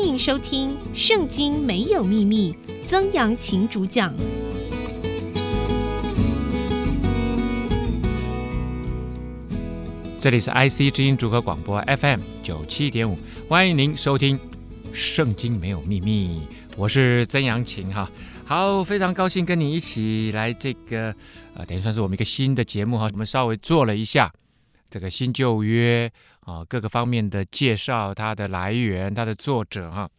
欢迎收听《圣经没有秘密》，曾阳晴主讲。这里是 IC 之音主合广播 FM 九七点五，欢迎您收听《圣经没有秘密》，我是曾阳晴哈。好，非常高兴跟你一起来这个呃，等于算是我们一个新的节目哈。我们稍微做了一下这个新旧约啊各个方面的介绍，它的来源，它的作者哈。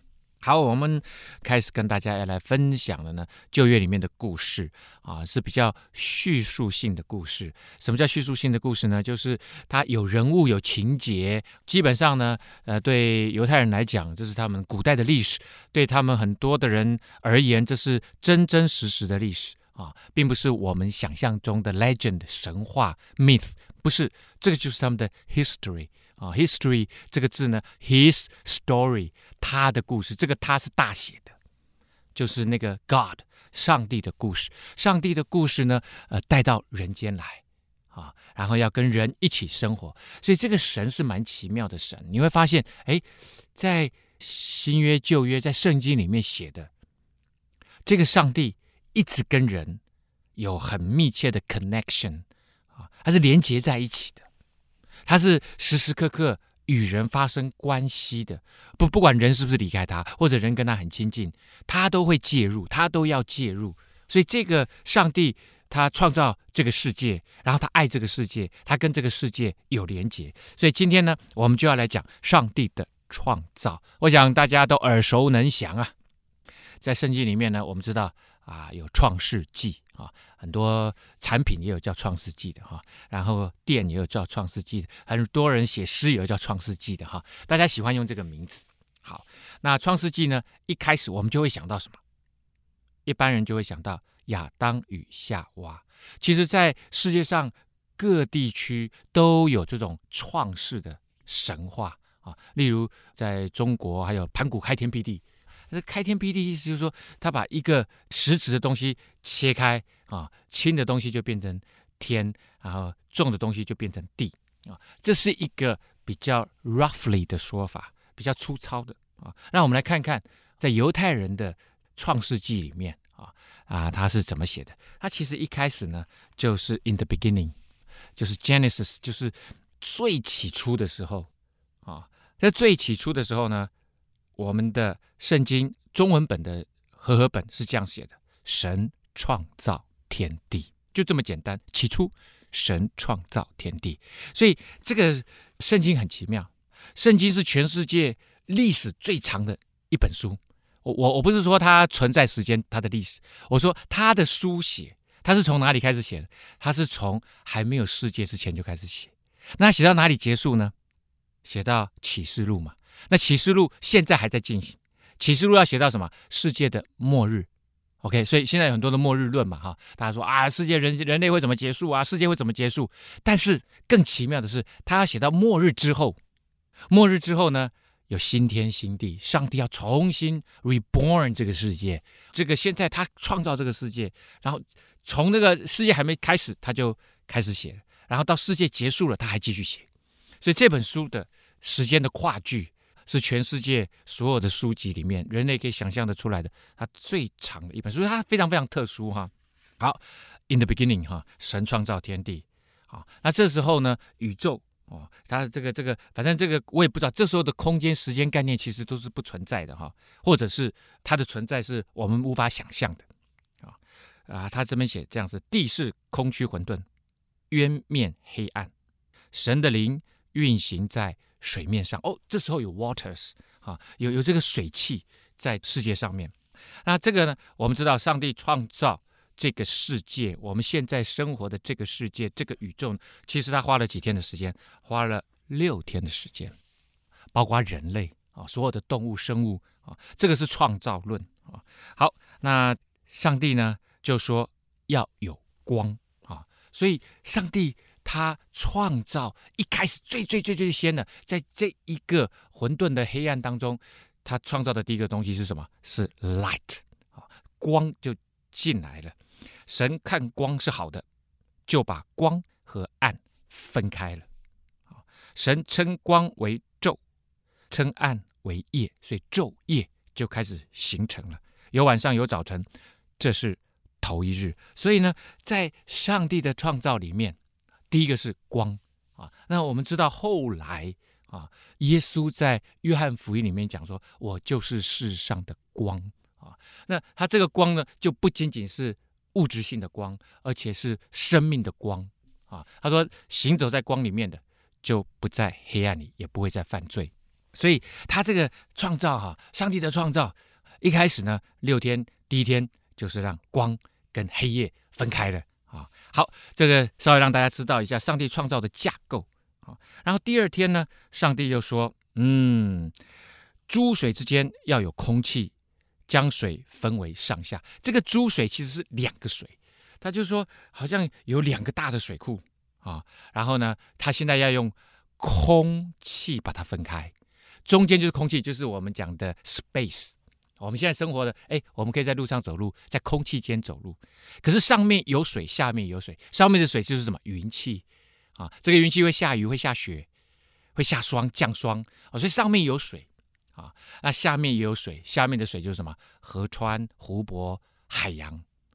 好，我们开始跟大家要来分享的呢，旧约里面的故事啊，是比较叙述性的故事。什么叫叙述性的故事呢？就是它有人物、有情节，基本上呢，呃，对犹太人来讲，这是他们古代的历史；对他们很多的人而言，这是真真实实的历史啊，并不是我们想象中的 legend 神话 myth，不是，这个就是他们的 history。啊，history 这个字呢，his story，他的故事，这个他是大写的，就是那个 God，上帝的故事，上帝的故事呢，呃，带到人间来，啊，然后要跟人一起生活，所以这个神是蛮奇妙的神。你会发现，哎，在新约旧约，在圣经里面写的这个上帝一直跟人有很密切的 connection，啊，它是连接在一起的。他是时时刻刻与人发生关系的，不不管人是不是离开他，或者人跟他很亲近，他都会介入，他都要介入。所以这个上帝他创造这个世界，然后他爱这个世界，他跟这个世界有连结。所以今天呢，我们就要来讲上帝的创造。我想大家都耳熟能详啊，在圣经里面呢，我们知道。啊，有创世纪啊，很多产品也有叫创世纪的哈，然后店也有叫创世纪的，很多人写诗也有叫创世纪的哈，大家喜欢用这个名字。好，那创世纪呢，一开始我们就会想到什么？一般人就会想到亚当与夏娃。其实，在世界上各地区都有这种创世的神话啊，例如在中国，还有盘古开天辟地。那开天辟地意思就是说，他把一个实质的东西切开啊，轻的东西就变成天，然后重的东西就变成地啊，这是一个比较 roughly 的说法，比较粗糙的啊。让我们来看看，在犹太人的创世纪里面啊啊，他是怎么写的？他其实一开始呢，就是 in the beginning，就是 Genesis，就是最起初的时候啊，在最起初的时候呢。我们的圣经中文本的和合本是这样写的：神创造天地，就这么简单。起初，神创造天地，所以这个圣经很奇妙。圣经是全世界历史最长的一本书。我我我不是说它存在时间，它的历史，我说它的书写，它是从哪里开始写的？它是从还没有世界之前就开始写。那写到哪里结束呢？写到启示录嘛。那启示录现在还在进行，启示录要写到什么？世界的末日，OK？所以现在有很多的末日论嘛，哈，大家说啊，世界人人类会怎么结束啊？世界会怎么结束？但是更奇妙的是，他要写到末日之后，末日之后呢，有新天新地，上帝要重新 reborn 这个世界。这个现在他创造这个世界，然后从那个世界还没开始，他就开始写，然后到世界结束了，他还继续写。所以这本书的时间的跨距。是全世界所有的书籍里面，人类可以想象得出来的，它最长的一本书，它非常非常特殊哈。好，In the beginning 哈，神创造天地，好，那这时候呢，宇宙哦，它这个这个，反正这个我也不知道，这时候的空间时间概念其实都是不存在的哈，或者是它的存在是我们无法想象的啊啊，他这边写这样子：地是空虚混沌，渊面黑暗，神的灵运行在。水面上哦，这时候有 waters 啊，有有这个水汽在世界上面。那这个呢，我们知道上帝创造这个世界，我们现在生活的这个世界，这个宇宙，其实他花了几天的时间？花了六天的时间，包括人类啊，所有的动物生物啊，这个是创造论啊。好，那上帝呢就说要有光啊，所以上帝。他创造一开始最最最最先的，在这一个混沌的黑暗当中，他创造的第一个东西是什么？是 light 啊，光就进来了。神看光是好的，就把光和暗分开了。神称光为昼，称暗为夜，所以昼夜就开始形成了。有晚上，有早晨，这是头一日。所以呢，在上帝的创造里面，第一个是光啊。那我们知道后来啊，耶稣在约翰福音里面讲说：“我就是世上的光啊。”那他这个光呢，就不仅仅是物质性的光，而且是生命的光啊。他说：“行走在光里面的，就不在黑暗里，也不会再犯罪。”所以他这个创造哈，上帝的创造。一开始呢，六天第一天就是让光跟黑夜分开了。好，这个稍微让大家知道一下上帝创造的架构啊。然后第二天呢，上帝就说：“嗯，诸水之间要有空气，将水分为上下。”这个诸水其实是两个水，他就说好像有两个大的水库啊。然后呢，他现在要用空气把它分开，中间就是空气，就是我们讲的 space。我们现在生活的，哎，我们可以在路上走路，在空气间走路。可是上面有水，下面有水，上面的水就是什么？云气啊，这个云气会下雨，会下雪，会下霜，降霜啊，所以上面有水啊，那下面也有水，下面的水就是什么？河川、湖泊、海洋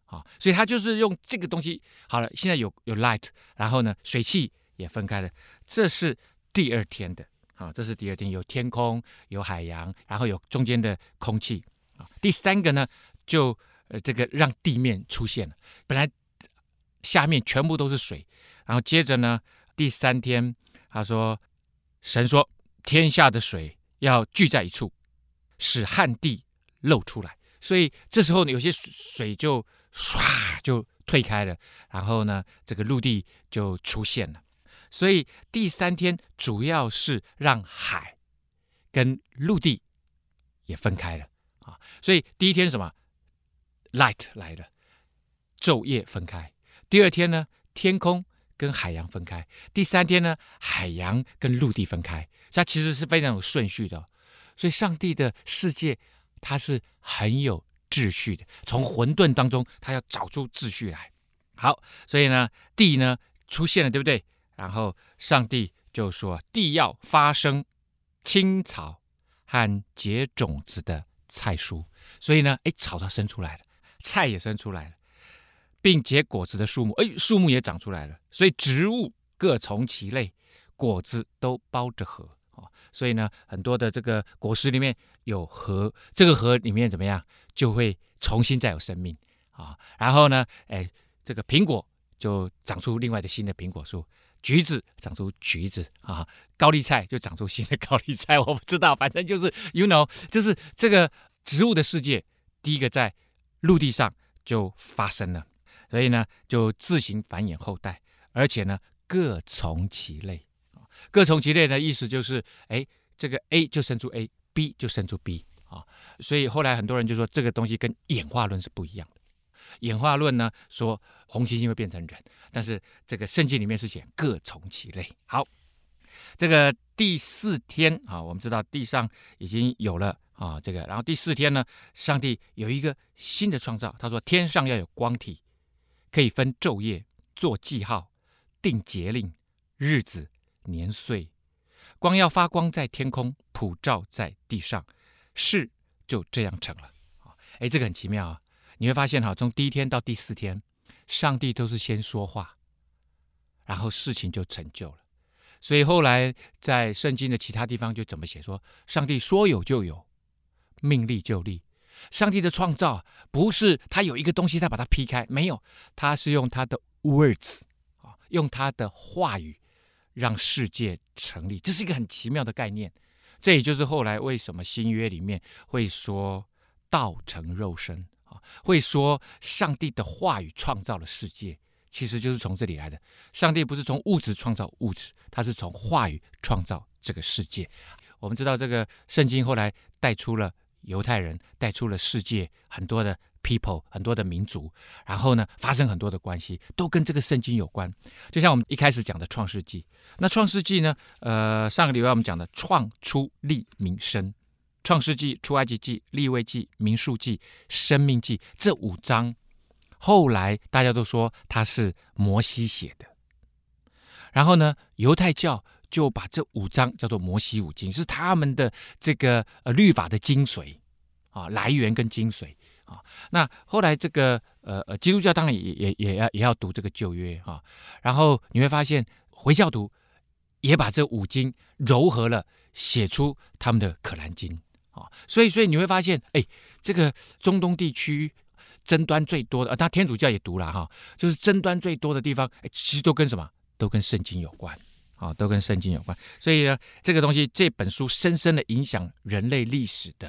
啊，所以它就是用这个东西。好了，现在有有 light，然后呢，水汽也分开了，这是第二天的啊，这是第二天，有天空，有海洋，然后有中间的空气。第三个呢，就呃这个让地面出现了，本来下面全部都是水，然后接着呢，第三天他说，神说天下的水要聚在一处，使旱地露出来，所以这时候呢，有些水就唰就退开了，然后呢，这个陆地就出现了，所以第三天主要是让海跟陆地也分开了。所以第一天什么？light 来了，昼夜分开。第二天呢，天空跟海洋分开。第三天呢，海洋跟陆地分开。它其实是非常有顺序的。所以上帝的世界它是很有秩序的。从混沌当中，他要找出秩序来。好，所以呢，地呢出现了，对不对？然后上帝就说，地要发生青草和结种子的。菜蔬，所以呢，哎，草它生出来了，菜也生出来了，并结果子的树木，哎，树木也长出来了。所以植物各从其类，果子都包着核啊。所以呢，很多的这个果实里面有核，这个核里面怎么样，就会重新再有生命啊。然后呢，哎，这个苹果就长出另外的新的苹果树。橘子长出橘子啊，高丽菜就长出新的高丽菜，我不知道，反正就是 you know，就是这个植物的世界，第一个在陆地上就发生了，所以呢就自行繁衍后代，而且呢各从其类，各从其类的意思就是，哎，这个 A 就生出 A，B 就生出 B 啊，所以后来很多人就说这个东西跟演化论是不一样。演化论呢说红猩猩会变成人，但是这个圣经里面是写各从其类。好，这个第四天啊，我们知道地上已经有了啊这个，然后第四天呢，上帝有一个新的创造，他说天上要有光体，可以分昼夜，做记号，定节令、日子、年岁，光要发光在天空，普照在地上，事就这样成了。啊，哎，这个很奇妙啊。你会发现哈，从第一天到第四天，上帝都是先说话，然后事情就成就了。所以后来在圣经的其他地方就怎么写说，上帝说有就有，命立就立。上帝的创造不是他有一个东西他把它劈开，没有，他是用他的 words 啊，用他的话语让世界成立。这是一个很奇妙的概念。这也就是后来为什么新约里面会说道成肉身。会说上帝的话语创造了世界，其实就是从这里来的。上帝不是从物质创造物质，他是从话语创造这个世界。我们知道这个圣经后来带出了犹太人，带出了世界很多的 people，很多的民族，然后呢，发生很多的关系，都跟这个圣经有关。就像我们一开始讲的创世纪，那创世纪呢，呃，上个礼拜我们讲的创出利民生。创世纪、出埃及记、利未记、民数记、生命记这五章，后来大家都说它是摩西写的。然后呢，犹太教就把这五章叫做摩西五经，是他们的这个呃律法的精髓啊，来源跟精髓啊。那后来这个呃呃基督教当然也也也要也要读这个旧约啊，然后你会发现回教徒也把这五经糅合了，写出他们的可兰经啊。所以所以你会发现，哎，这个中东地区。争端最多的，啊，他天主教也读了哈，就是争端最多的地方，哎，其实都跟什么？都跟圣经有关，啊，都跟圣经有关。所以呢，这个东西，这本书深深的影响人类历史的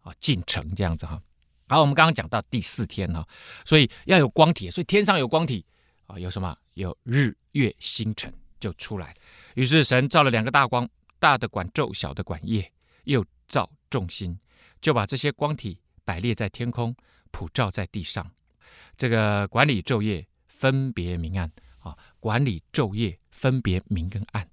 啊进程，这样子哈。好，我们刚刚讲到第四天哈，所以要有光体，所以天上有光体啊，有什么？有日月星辰就出来。于是神造了两个大光，大的管昼，小的管夜，又造重心，就把这些光体摆列在天空。普照在地上，这个管理昼夜，分别明暗啊，管理昼夜，分别明跟暗。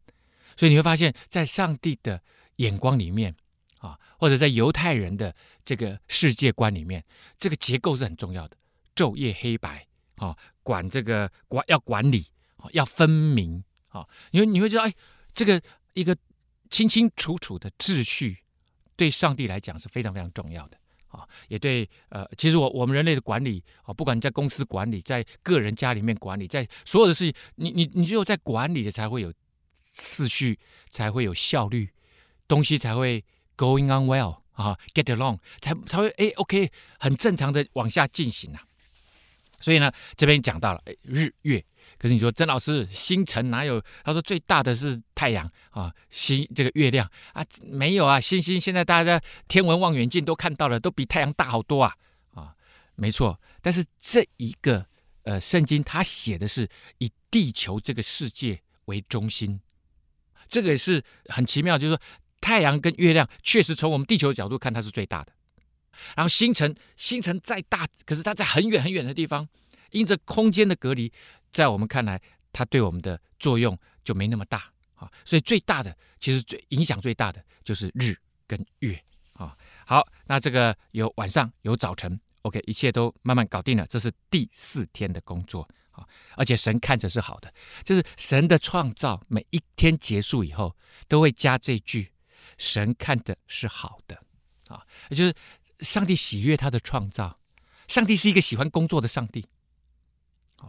所以你会发现在上帝的眼光里面啊，或者在犹太人的这个世界观里面，这个结构是很重要的。昼夜黑白啊，管这个管要管理啊，要分明啊。因为你会觉得，哎，这个一个清清楚楚的秩序，对上帝来讲是非常非常重要的。啊，也对，呃，其实我我们人类的管理啊，不管你在公司管理，在个人家里面管理，在所有的事情，你你你只有在管理的才会有次序，才会有效率，东西才会 going on well 啊，get along，才才会哎，OK，很正常的往下进行啊。所以呢，这边讲到了日月。可是你说曾老师，星辰哪有？他说最大的是太阳啊，星这个月亮啊，没有啊，星星现在大家天文望远镜都看到了，都比太阳大好多啊啊，没错。但是这一个呃圣经，它写的是以地球这个世界为中心，这个也是很奇妙，就是说太阳跟月亮确实从我们地球的角度看它是最大的，然后星辰星辰再大，可是它在很远很远的地方，因着空间的隔离。在我们看来，它对我们的作用就没那么大啊，所以最大的其实最影响最大的就是日跟月啊。好，那这个有晚上有早晨，OK，一切都慢慢搞定了，这是第四天的工作啊。而且神看着是好的，就是神的创造，每一天结束以后都会加这句：神看的是好的啊，就是上帝喜悦他的创造，上帝是一个喜欢工作的上帝。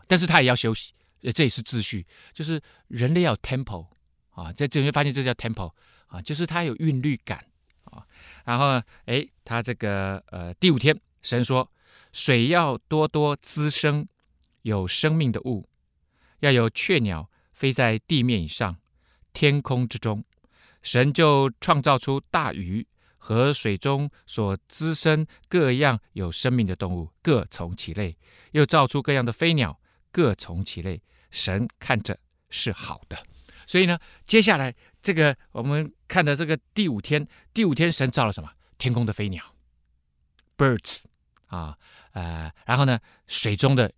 但是他也要休息，这也是秩序，就是人类要 tempo 啊，在这里面发现这叫 tempo 啊，就是他有韵律感啊。然后哎，他这个呃第五天，神说水要多多滋生有生命的物，要有雀鸟飞在地面以上，天空之中。神就创造出大鱼和水中所滋生各样有生命的动物，各从其类，又造出各样的飞鸟。各从其类，神看着是好的。所以呢，接下来这个我们看的这个第五天，第五天神造了什么？天空的飞鸟，birds 啊，呃，然后呢，水中的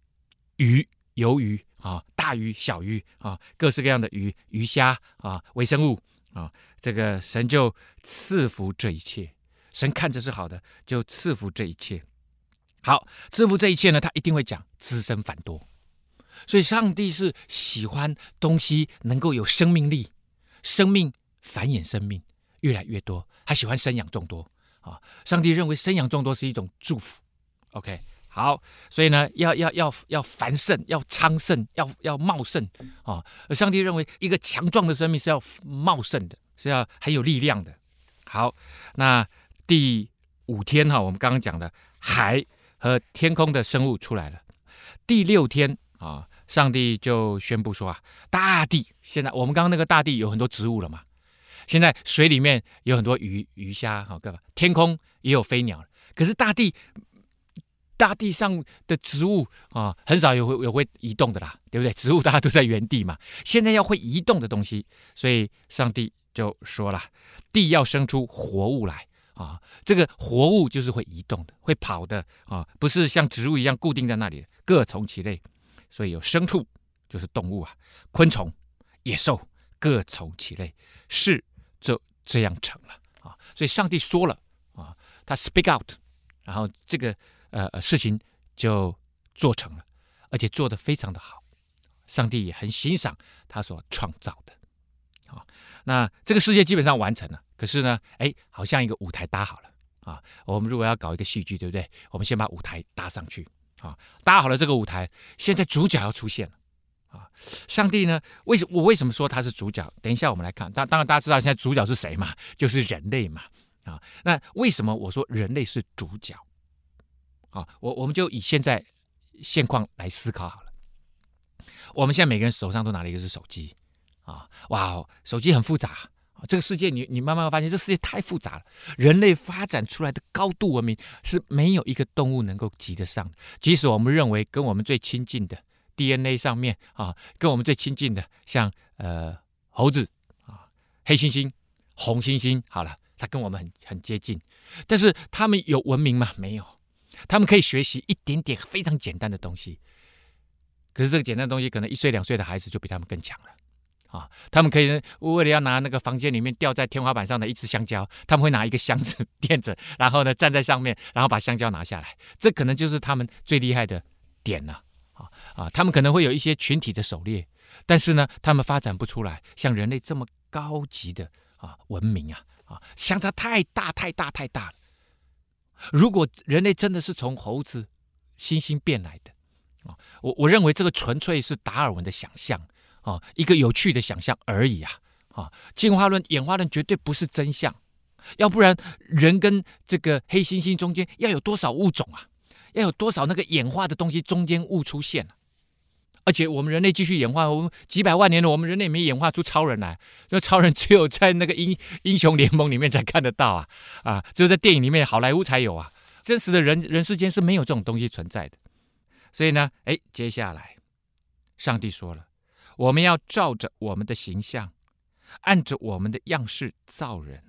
鱼，鱿鱼啊，大鱼、小鱼啊，各式各样的鱼、鱼虾啊，微生物啊，这个神就赐福这一切。神看着是好的，就赐福这一切。好，赐福这一切呢，他一定会讲滋生繁多。所以，上帝是喜欢东西能够有生命力，生命繁衍生命越来越多，他喜欢生养众多啊！上帝认为生养众多是一种祝福。OK，好，所以呢，要要要要繁盛，要昌盛，要要茂盛啊！而上帝认为一个强壮的生命是要茂盛的，是要很有力量的。好，那第五天哈，我们刚刚讲的海和天空的生物出来了，第六天。啊，上帝就宣布说啊，大地现在我们刚刚那个大地有很多植物了嘛，现在水里面有很多鱼鱼虾，好干嘛？天空也有飞鸟，可是大地大地上的植物啊，很少有会有会移动的啦，对不对？植物大家都在原地嘛，现在要会移动的东西，所以上帝就说了，地要生出活物来啊，这个活物就是会移动的、会跑的啊，不是像植物一样固定在那里，各从其类。所以有牲畜，就是动物啊，昆虫、野兽，各从其类，是就这样成了啊。所以上帝说了啊，他 speak out，然后这个呃事情就做成了，而且做得非常的好。上帝也很欣赏他所创造的。啊，那这个世界基本上完成了，可是呢，哎，好像一个舞台搭好了啊。我们如果要搞一个戏剧，对不对？我们先把舞台搭上去啊，搭好了这个舞台，现在主角要出现了啊。上帝呢，为什我为什么说他是主角？等一下我们来看。当当然大家知道现在主角是谁嘛？就是人类嘛啊。那为什么我说人类是主角？啊，我我们就以现在现况来思考好了。我们现在每个人手上都拿了一个是手机。啊，哇，手机很复杂。这个世界你，你慢慢发现，这世界太复杂了。人类发展出来的高度文明是没有一个动物能够及得上的。即使我们认为跟我们最亲近的 DNA 上面啊，跟我们最亲近的像呃猴子啊、黑猩猩、红猩猩，好了，它跟我们很很接近，但是他们有文明吗？没有。他们可以学习一点点非常简单的东西，可是这个简单的东西，可能一岁两岁的孩子就比他们更强了。啊，他们可以为了要拿那个房间里面吊在天花板上的一只香蕉，他们会拿一个箱子 垫着，然后呢站在上面，然后把香蕉拿下来。这可能就是他们最厉害的点了。啊啊，他们可能会有一些群体的狩猎，但是呢，他们发展不出来像人类这么高级的啊文明啊啊，相差太大太大太大了。如果人类真的是从猴子、猩猩变来的啊，我我认为这个纯粹是达尔文的想象。啊，一个有趣的想象而已啊！啊，进化论、演化论绝对不是真相，要不然人跟这个黑猩猩中间要有多少物种啊？要有多少那个演化的东西中间物出现啊？而且我们人类继续演化，我们几百万年了，我们人类没演化出超人来，那超人只有在那个英英雄联盟里面才看得到啊！啊，只有在电影里面，好莱坞才有啊！真实的人人世间是没有这种东西存在的。所以呢，哎，接下来上帝说了。我们要照着我们的形象，按着我们的样式造人，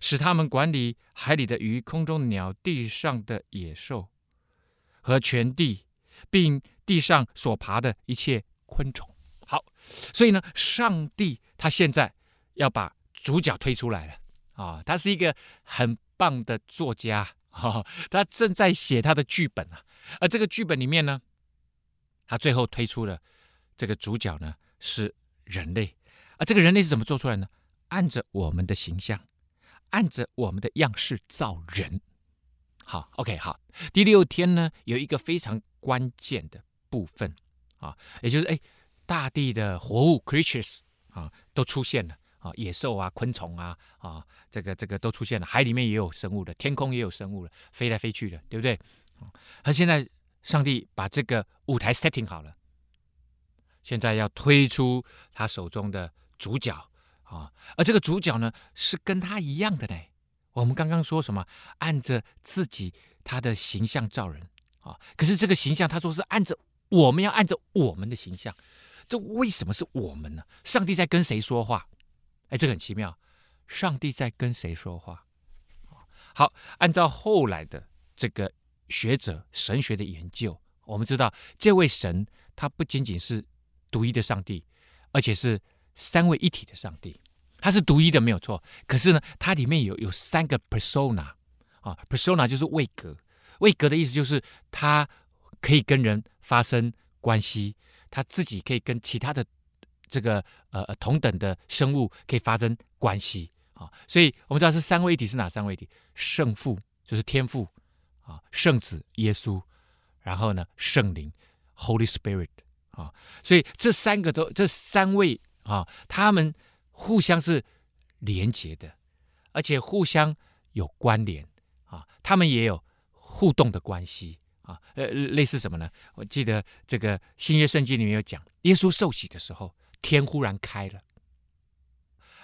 使他们管理海里的鱼、空中鸟、地上的野兽和全地，并地上所爬的一切昆虫。好，所以呢，上帝他现在要把主角推出来了啊！他是一个很棒的作家，哈，他正在写他的剧本啊。而这个剧本里面呢，他最后推出了。这个主角呢是人类，啊这个人类是怎么做出来呢？按着我们的形象，按着我们的样式造人。好，OK，好。第六天呢，有一个非常关键的部分啊，也就是哎，大地的活物 creatures 啊都出现了啊，野兽啊、昆虫啊啊，这个这个都出现了，海里面也有生物的，天空也有生物了，飞来飞去的，对不对？他现在上帝把这个舞台 setting 好了。现在要推出他手中的主角啊，而这个主角呢是跟他一样的呢。我们刚刚说什么？按着自己他的形象造人啊，可是这个形象他说是按着我们要按着我们的形象，这为什么是我们呢？上帝在跟谁说话？哎，这个很奇妙，上帝在跟谁说话？好，按照后来的这个学者神学的研究，我们知道这位神他不仅仅是。独一的上帝，而且是三位一体的上帝，他是独一的没有错。可是呢，它里面有有三个 persona 啊，persona 就是位格，位格的意思就是他可以跟人发生关系，他自己可以跟其他的这个呃同等的生物可以发生关系啊。所以我们知道是三位一体是哪三位一体？圣父就是天父啊，圣子耶稣，然后呢圣灵 Holy Spirit。啊，所以这三个都，这三位啊，他们互相是连结的，而且互相有关联啊，他们也有互动的关系啊，呃，类似什么呢？我记得这个新约圣经里面有讲，耶稣受洗的时候，天忽然开了，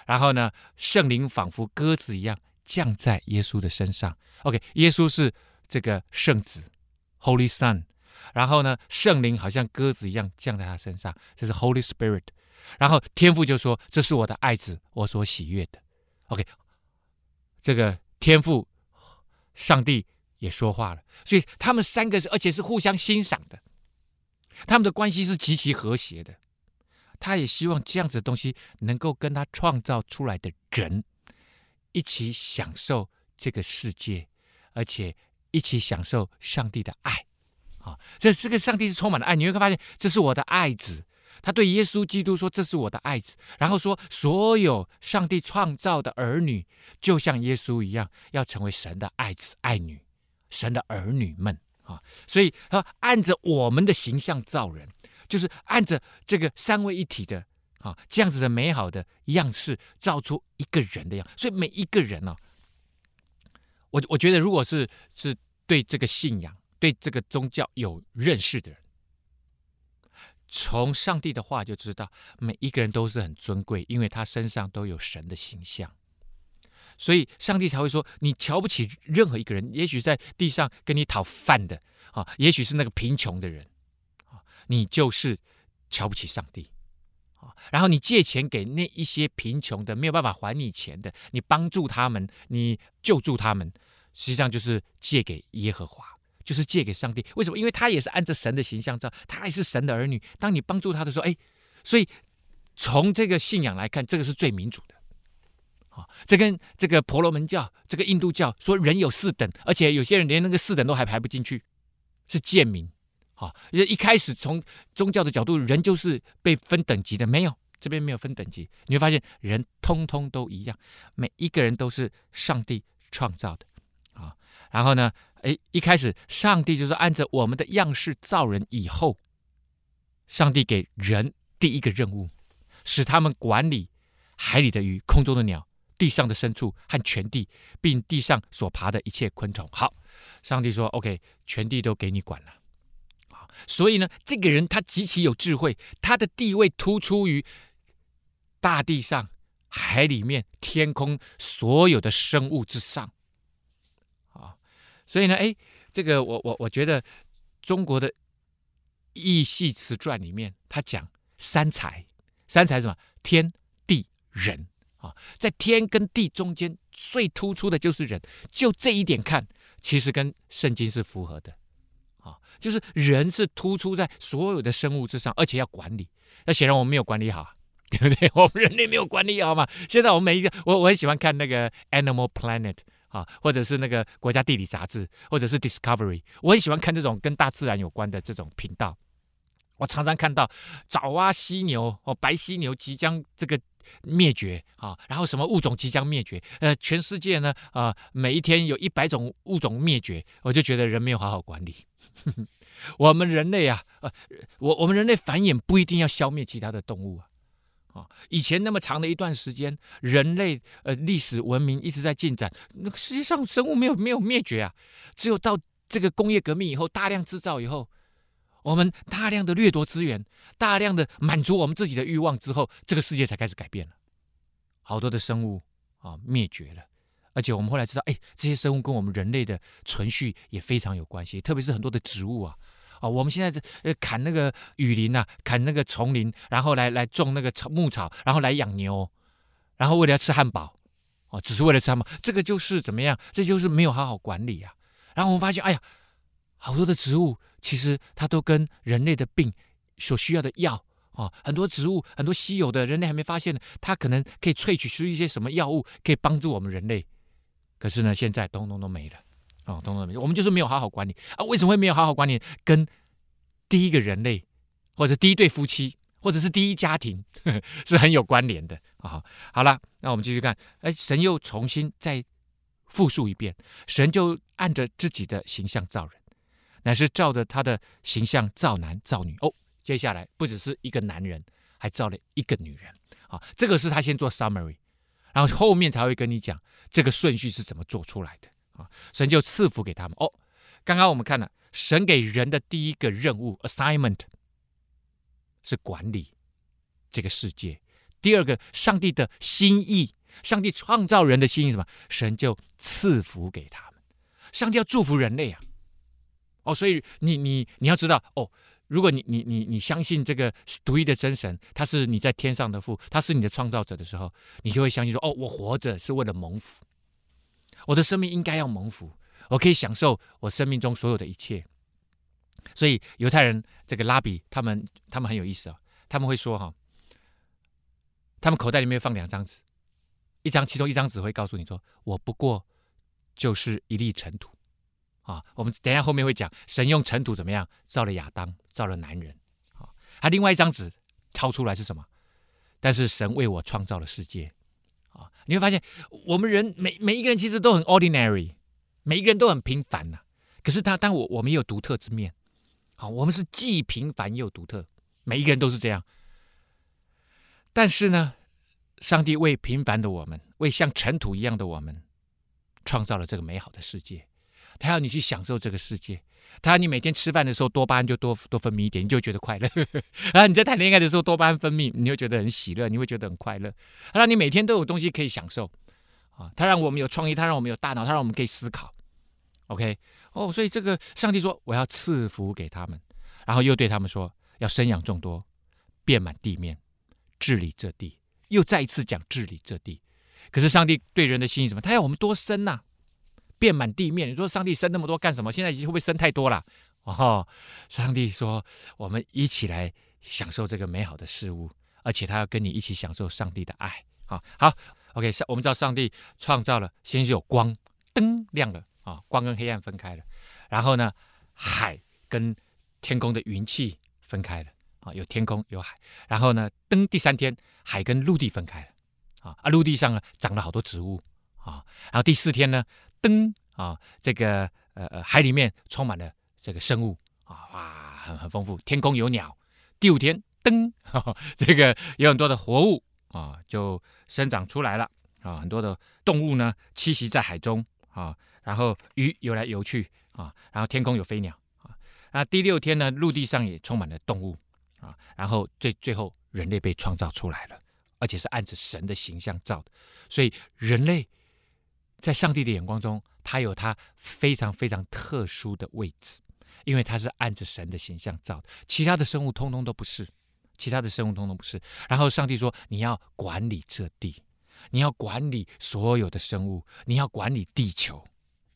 然后呢，圣灵仿佛鸽子一样降在耶稣的身上。OK，耶稣是这个圣子，Holy Son。然后呢，圣灵好像鸽子一样降在他身上，这是 Holy Spirit。然后天父就说：“这是我的爱子，我所喜悦的。” OK，这个天父、上帝也说话了，所以他们三个是，而且是互相欣赏的，他们的关系是极其和谐的。他也希望这样子的东西能够跟他创造出来的人一起享受这个世界，而且一起享受上帝的爱。啊，这这个上帝是充满了爱，你会发现这是我的爱子，他对耶稣基督说：“这是我的爱子。”然后说：“所有上帝创造的儿女，就像耶稣一样，要成为神的爱子、爱女，神的儿女们啊！”所以，他按着我们的形象造人，就是按着这个三位一体的啊这样子的美好的样式造出一个人的样。所以，每一个人呢、啊，我我觉得，如果是是对这个信仰、对这个宗教有认识的人。从上帝的话就知道，每一个人都是很尊贵，因为他身上都有神的形象，所以上帝才会说：你瞧不起任何一个人，也许在地上跟你讨饭的啊，也许是那个贫穷的人啊，你就是瞧不起上帝啊。然后你借钱给那一些贫穷的、没有办法还你钱的，你帮助他们，你救助他们，实际上就是借给耶和华。就是借给上帝，为什么？因为他也是按着神的形象造，他也是神的儿女。当你帮助他的时候，哎，所以从这个信仰来看，这个是最民主的。啊，这跟这个婆罗门教、这个印度教说人有四等，而且有些人连那个四等都还排不进去，是贱民。啊，一开始从宗教的角度，人就是被分等级的，没有，这边没有分等级。你会发现，人通通都一样，每一个人都是上帝创造的。啊，然后呢？哎，一开始上帝就是按着我们的样式造人，以后上帝给人第一个任务，使他们管理海里的鱼、空中的鸟、地上的牲畜和全地，并地上所爬的一切昆虫。好，上帝说：“OK，全地都给你管了。”啊，所以呢，这个人他极其有智慧，他的地位突出于大地上、海里面、天空所有的生物之上。所以呢，哎，这个我我我觉得中国的《易系辞传》里面，他讲三才，三才是什么？天地人啊，在天跟地中间最突出的就是人。就这一点看，其实跟圣经是符合的啊，就是人是突出在所有的生物之上，而且要管理。那显然我们没有管理好，对不对？我们人类没有管理好嘛。现在我们每一个，我我很喜欢看那个《Animal Planet》。啊，或者是那个国家地理杂志，或者是 Discovery，我很喜欢看这种跟大自然有关的这种频道。我常常看到爪哇犀牛哦，白犀牛即将这个灭绝啊，然后什么物种即将灭绝？呃，全世界呢啊，每一天有一百种物种灭绝，我就觉得人没有好好管理。我们人类啊，呃，我我们人类繁衍不一定要消灭其他的动物啊。啊，以前那么长的一段时间，人类呃历史文明一直在进展，那个实际上生物没有没有灭绝啊，只有到这个工业革命以后，大量制造以后，我们大量的掠夺资源，大量的满足我们自己的欲望之后，这个世界才开始改变了，好多的生物啊灭绝了，而且我们后来知道，哎，这些生物跟我们人类的存续也非常有关系，特别是很多的植物啊。啊，我们现在呃砍那个雨林呐，砍那个丛林，然后来来种那个草牧草，然后来养牛，然后为了要吃汉堡，哦，只是为了吃汉堡，这个就是怎么样？这就是没有好好管理啊。然后我们发现，哎呀，好多的植物其实它都跟人类的病所需要的药啊，很多植物很多稀有的，人类还没发现的，它可能可以萃取出一些什么药物，可以帮助我们人类。可是呢，现在通通都没了。哦，懂懂懂，我们就是没有好好管理啊！为什么会没有好好管理？跟第一个人类，或者第一对夫妻，或者是第一家庭，呵 呵是很有关联的啊！好了，那我们继续看，哎，神又重新再复述一遍，神就按着自己的形象造人，乃是照着他的形象造男造女哦。接下来不只是一个男人，还造了一个女人啊！这个是他先做 summary，然后后面才会跟你讲这个顺序是怎么做出来的。神就赐福给他们哦。刚刚我们看了神给人的第一个任务 assignment 是管理这个世界。第二个，上帝的心意，上帝创造人的心意什么？神就赐福给他们。上帝要祝福人类啊！哦，所以你你你要知道哦，如果你你你你相信这个独一的真神，他是你在天上的父，他是你的创造者的时候，你就会相信说哦，我活着是为了蒙福。我的生命应该要蒙福，我可以享受我生命中所有的一切。所以犹太人这个拉比他们他们很有意思啊、哦，他们会说哈，他们口袋里面放两张纸，一张其中一张纸会告诉你说，我不过就是一粒尘土啊。我们等一下后面会讲，神用尘土怎么样造了亚当，造了男人啊。他另外一张纸掏出来是什么？但是神为我创造了世界啊！你会发现，我们人每每一个人其实都很 ordinary，每一个人都很平凡呐、可是他，当我我们也有独特之面，好，我们是既平凡又独特，每一个人都是这样。但是呢，上帝为平凡的我们，为像尘土一样的我们，创造了这个美好的世界。他要你去享受这个世界。他你每天吃饭的时候多巴胺就多多分泌一点，你就觉得快乐。然 后你在谈恋爱的时候多巴胺分泌，你会觉得很喜乐，你会觉得很快乐。他让你每天都有东西可以享受啊！他让我们有创意，他让我们有大脑，他让我们可以思考。OK，哦，所以这个上帝说我要赐福给他们，然后又对他们说要生养众多，遍满地面，治理这地。又再一次讲治理这地。可是上帝对人的心意什么？他要我们多生呐、遍满地面，你说上帝生那么多干什么？现在已经会不会生太多了？哦，上帝说，我们一起来享受这个美好的事物，而且他要跟你一起享受上帝的爱。好，好，OK，我们知道上帝创造了，先是有光，灯亮了啊、光跟黑暗分开了。然后呢，海跟天空的云气分开了啊、有天空有海。然后呢，灯第三天，海跟陆地分开了啊，啊，陆地上呢长了好多植物啊、然后第四天呢。灯啊，这个呃呃，海里面充满了这个生物啊，哇，很很丰富。天空有鸟。第五天，灯，这个有很多的活物啊，就生长出来了啊，很多的动物呢栖息在海中啊，然后鱼游来游去啊，然后天空有飞鸟啊。那第六天呢，陆地上也充满了动物啊，然后最最后人类被创造出来了，而且是按着神的形象造的，所以人类。在上帝的眼光中，他有他非常非常特殊的位置，因为他是按着神的形象造的，其他的生物通通都不是，其他的生物通通不是。然后上帝说：“你要管理这地，你要管理所有的生物，你要管理地球，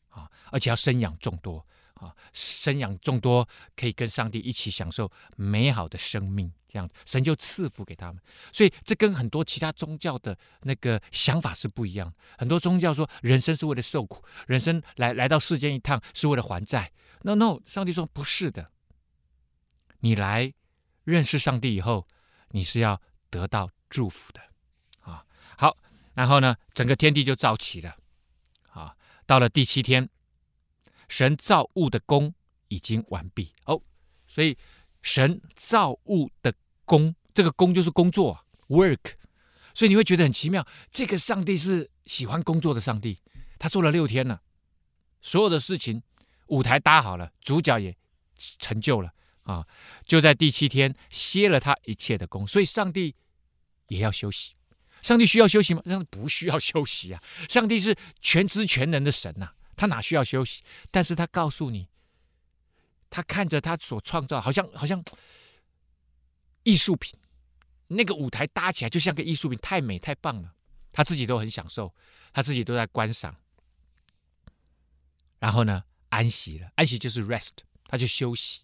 啊，而且要生养众多。”啊，生养众多，可以跟上帝一起享受美好的生命，这样神就赐福给他们。所以这跟很多其他宗教的那个想法是不一样。很多宗教说人生是为了受苦，人生来来到世间一趟是为了还债。No No，上帝说不是的。你来认识上帝以后，你是要得到祝福的。啊，好，然后呢，整个天地就造起了。啊，到了第七天。神造物的工已经完毕哦，所以神造物的工，这个工就是工作 work，所以你会觉得很奇妙。这个上帝是喜欢工作的上帝，他做了六天了，所有的事情，舞台搭好了，主角也成就了啊，就在第七天歇了他一切的工，所以上帝也要休息。上帝需要休息吗？上帝不需要休息啊，上帝是全知全能的神呐、他哪需要休息？但是他告诉你，他看着他所创造，好像好像艺术品，那个舞台搭起来就像个艺术品，太美太棒了。他自己都很享受，他自己都在观赏。然后呢，安息了，安息就是 rest，他就休息。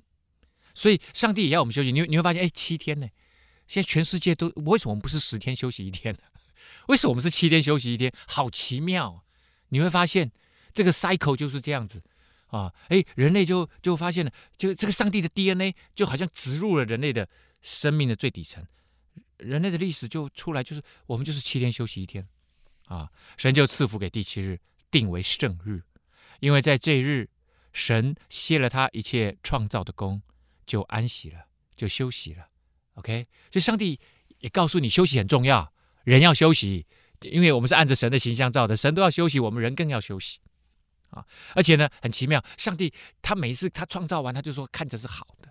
所以上帝也要我们休息。你你会发现，哎，七天呢？现在全世界都为什么我们不是十天休息一天呢？为什么我们是七天休息一天？好奇妙！你会发现。这个 cycle 就是这样子啊，哎，人类就就发现了，就这个上帝的 DNA 就好像植入了人类的生命的最底层，人类的历史就出来，就是我们就是七天休息一天啊，神就赐福给第七日，定为圣日，因为在这日神歇了他一切创造的工，就安息了，就休息了。OK，所以上帝也告诉你休息很重要，人要休息，因为我们是按着神的形象造的，神都要休息，我们人更要休息。啊，而且呢，很奇妙，上帝他每次他创造完，他就说看着是好的。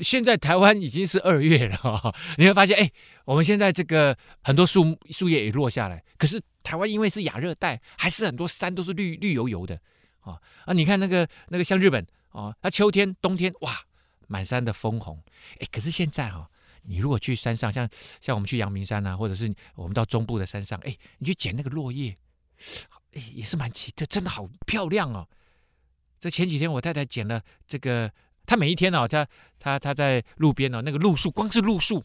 现在台湾已经是二月了，你会发现，哎，我们现在这个很多树树叶也落下来，可是台湾因为是亚热带，还是很多山都是绿绿油油的，啊啊，你看那个那个像日本啊，它秋天冬天哇，满山的枫红，哎，可是现在哈，哦，你如果去山上，像像我们去阳明山啊，或者是我们到中部的山上，哎，你去捡那个落叶。也是蛮奇特，真的好漂亮哦！这前几天我太太捡了这个，她每一天哦，她她她在路边哦，那个路树，光是路树，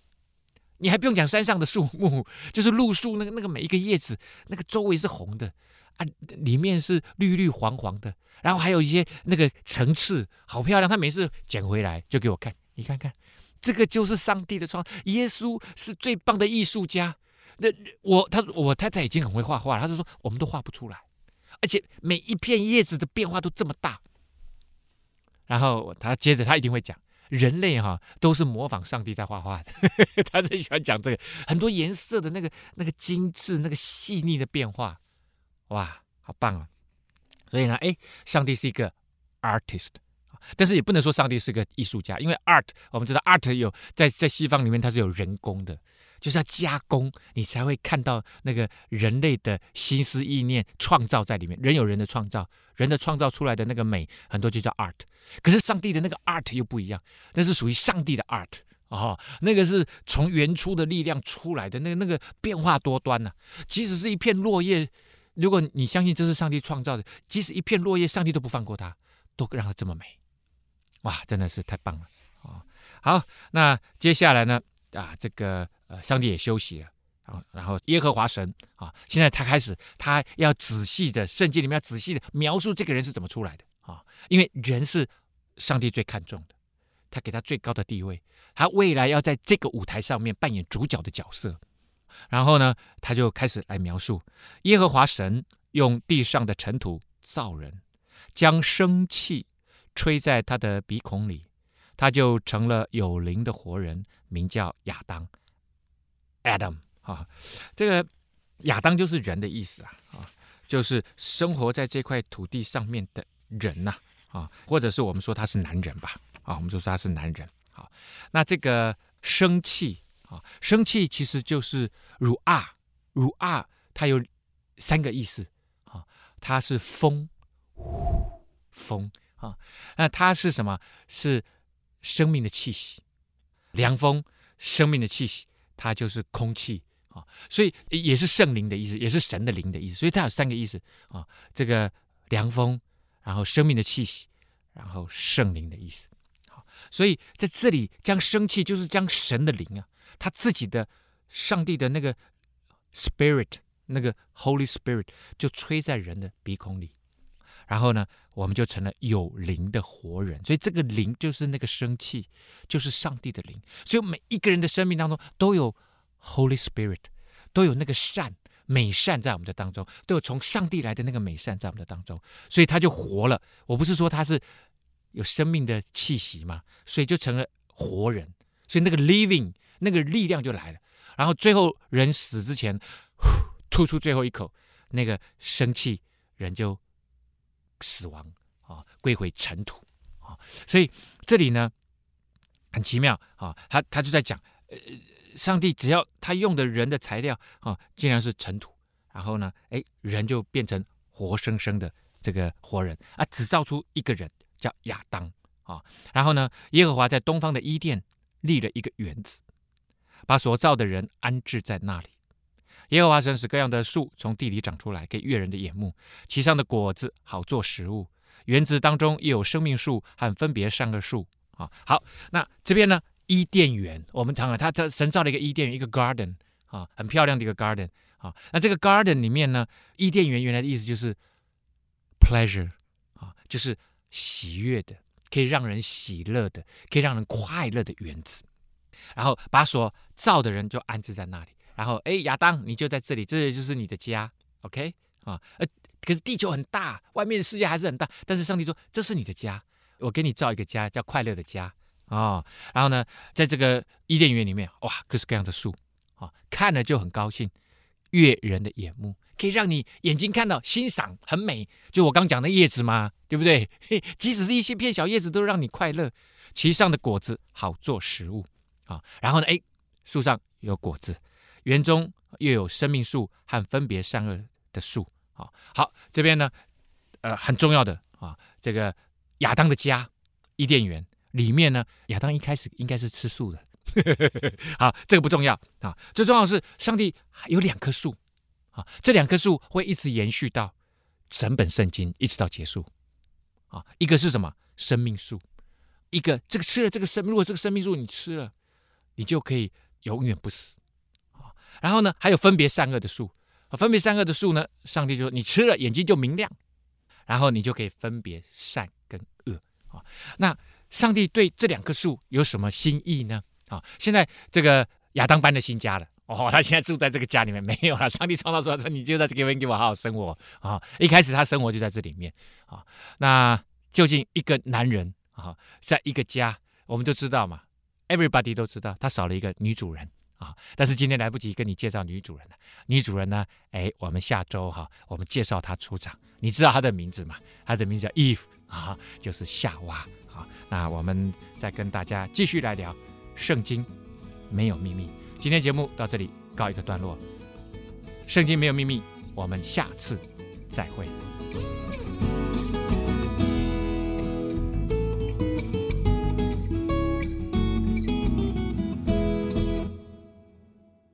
你还不用讲山上的树木，就是路树那个那个每一个叶子，那个周围是红的啊，里面是绿绿黄黄的，然后还有一些那个层次，好漂亮。她每次捡回来就给我看，你看看这个就是上帝的创，耶稣是最棒的艺术家。那我他说我太太已经很会画画了，他就说我们都画不出来，而且每一片叶子的变化都这么大。然后他接着他一定会讲，人类哈都是模仿上帝在画画的，他最喜欢讲这个很多颜色的那个那个精致、那个细腻的变化，哇，好棒啊！所以呢，哎，上帝是一个 artist。但是也不能说上帝是个艺术家，因为 art 我们知道 art 有在在西方里面它是有人工的，就是要加工，你才会看到那个人类的心思意念创造在里面。人有人的创造，人的创造出来的那个美，很多就叫 art。可是上帝的那个 art 又不一样，那是属于上帝的 art 哦，那个是从原初的力量出来的，那个那个变化多端呐、啊。即使是一片落叶，如果你相信这是上帝创造的，即使一片落叶，上帝都不放过它，都让它这么美。哇，真的是太棒了啊！好，那接下来呢？啊，这个上帝也休息了啊。然后耶和华神啊，现在他开始，他要仔细的，圣经里面要仔细的描述这个人是怎么出来的啊。因为人是上帝最看重的，他给他最高的地位，他未来要在这个舞台上面扮演主角的角色。然后呢，他就开始来描述耶和华神用地上的尘土造人，将生气。吹在他的鼻孔里，他就成了有灵的活人，名叫亚当。Adam 啊，这个亚当就是人的意思啊，啊，就是生活在这块土地上面的人呐，啊，或者是我们说他是男人吧，啊，我们就说他是男人。好，那这个生气啊，生气其实就是如啊，如啊，它有三个意思啊，它是风，风。啊，那它是什么？是生命的气息，凉风，生命的气息，它就是空气啊，所以也是圣灵的意思，也是神的灵的意思，所以它有三个意思啊，这个凉风，然后生命的气息，然后圣灵的意思。好，所以在这里将生气，就是将神的灵啊，他自己的上帝的那个 spirit，那个 Holy Spirit 就吹在人的鼻孔里。然后呢，我们就成了有灵的活人，所以这个灵就是那个生气，就是上帝的灵。所以每一个人的生命当中都有 Holy Spirit，都有那个善美善在我们的当中，都有从上帝来的那个美善在我们的当中，所以他就活了。我不是说他是有生命的气息嘛，所以就成了活人，所以那个 living 那个力量就来了。然后最后人死之前，呼，吐出最后一口那个生气，人就。死亡啊，归回尘土啊，所以这里呢很奇妙啊，他他就在讲，呃，上帝只要他用的人的材料啊，竟然是尘土，然后呢，哎，人就变成活生生的这个活人啊，只造出一个人叫亚当啊，然后呢，耶和华在东方的伊甸立了一个园子，把所造的人安置在那里。耶和华神使各样的树从地里长出来，给悦人的眼目，其上的果子好做食物。园子当中又有生命树和分别善恶树。啊，好，那这边呢，伊甸园，我们常常他他神造了一个伊甸园，一个 garden 啊，很漂亮的一个 garden 啊。那这个 garden 里面呢，伊甸园原来的意思就是 pleasure 啊，就是喜悦的，可以让人喜乐的，可以让人快乐的园子。然后把所造的人就安置在那里。然后，哎，亚当，你就在这里，这里就是你的家，OK 啊？呃，可是地球很大，外面的世界还是很大。但是上帝说，这是你的家，我给你造一个家，叫快乐的家啊，哦。然后呢，在这个伊甸园里面，哇，各式各样的树啊，看了就很高兴，悦人的眼目，可以让你眼睛看到欣赏，很美。就我刚讲的叶子嘛，对不对？即使是一些片小叶子，都让你快乐。其上的果子好做食物啊。然后呢，哎，树上有果子。园中又有生命树和分别善恶的树啊，好，这边呢，呃，很重要的啊，这个亚当的家伊甸园里面呢，亚当一开始应该是吃素的，好，这个不重要啊，最重要的是上帝有两棵树啊，这两棵树会一直延续到整本圣经一直到结束啊，一个是什么？生命树，一个这个吃了这个生，如果这个生命树你吃了，你就可以永远不死。然后呢，还有分别善恶的树，分别善恶的树呢，上帝就说你吃了眼睛就明亮，然后你就可以分别善跟恶啊。那上帝对这两棵树有什么心意呢？啊，现在这个亚当搬了新家了。哦，他现在住在这个家里面没有了。上帝创造出来说，你就在这边给我好好生活啊。一开始他生活就在这里面啊。那究竟一个男人啊，在一个家，我们都知道嘛，everybody 都知道，他少了一个女主人啊。但是今天来不及跟你介绍女主人了。女主人呢？哎，我们下周哈，我们介绍她出场。你知道她的名字吗？她的名字叫 Eve 啊，就是夏娃啊。那我们再跟大家继续来聊圣经，没有秘密。今天节目到这里告一个段落，圣经没有秘密，我们下次再会。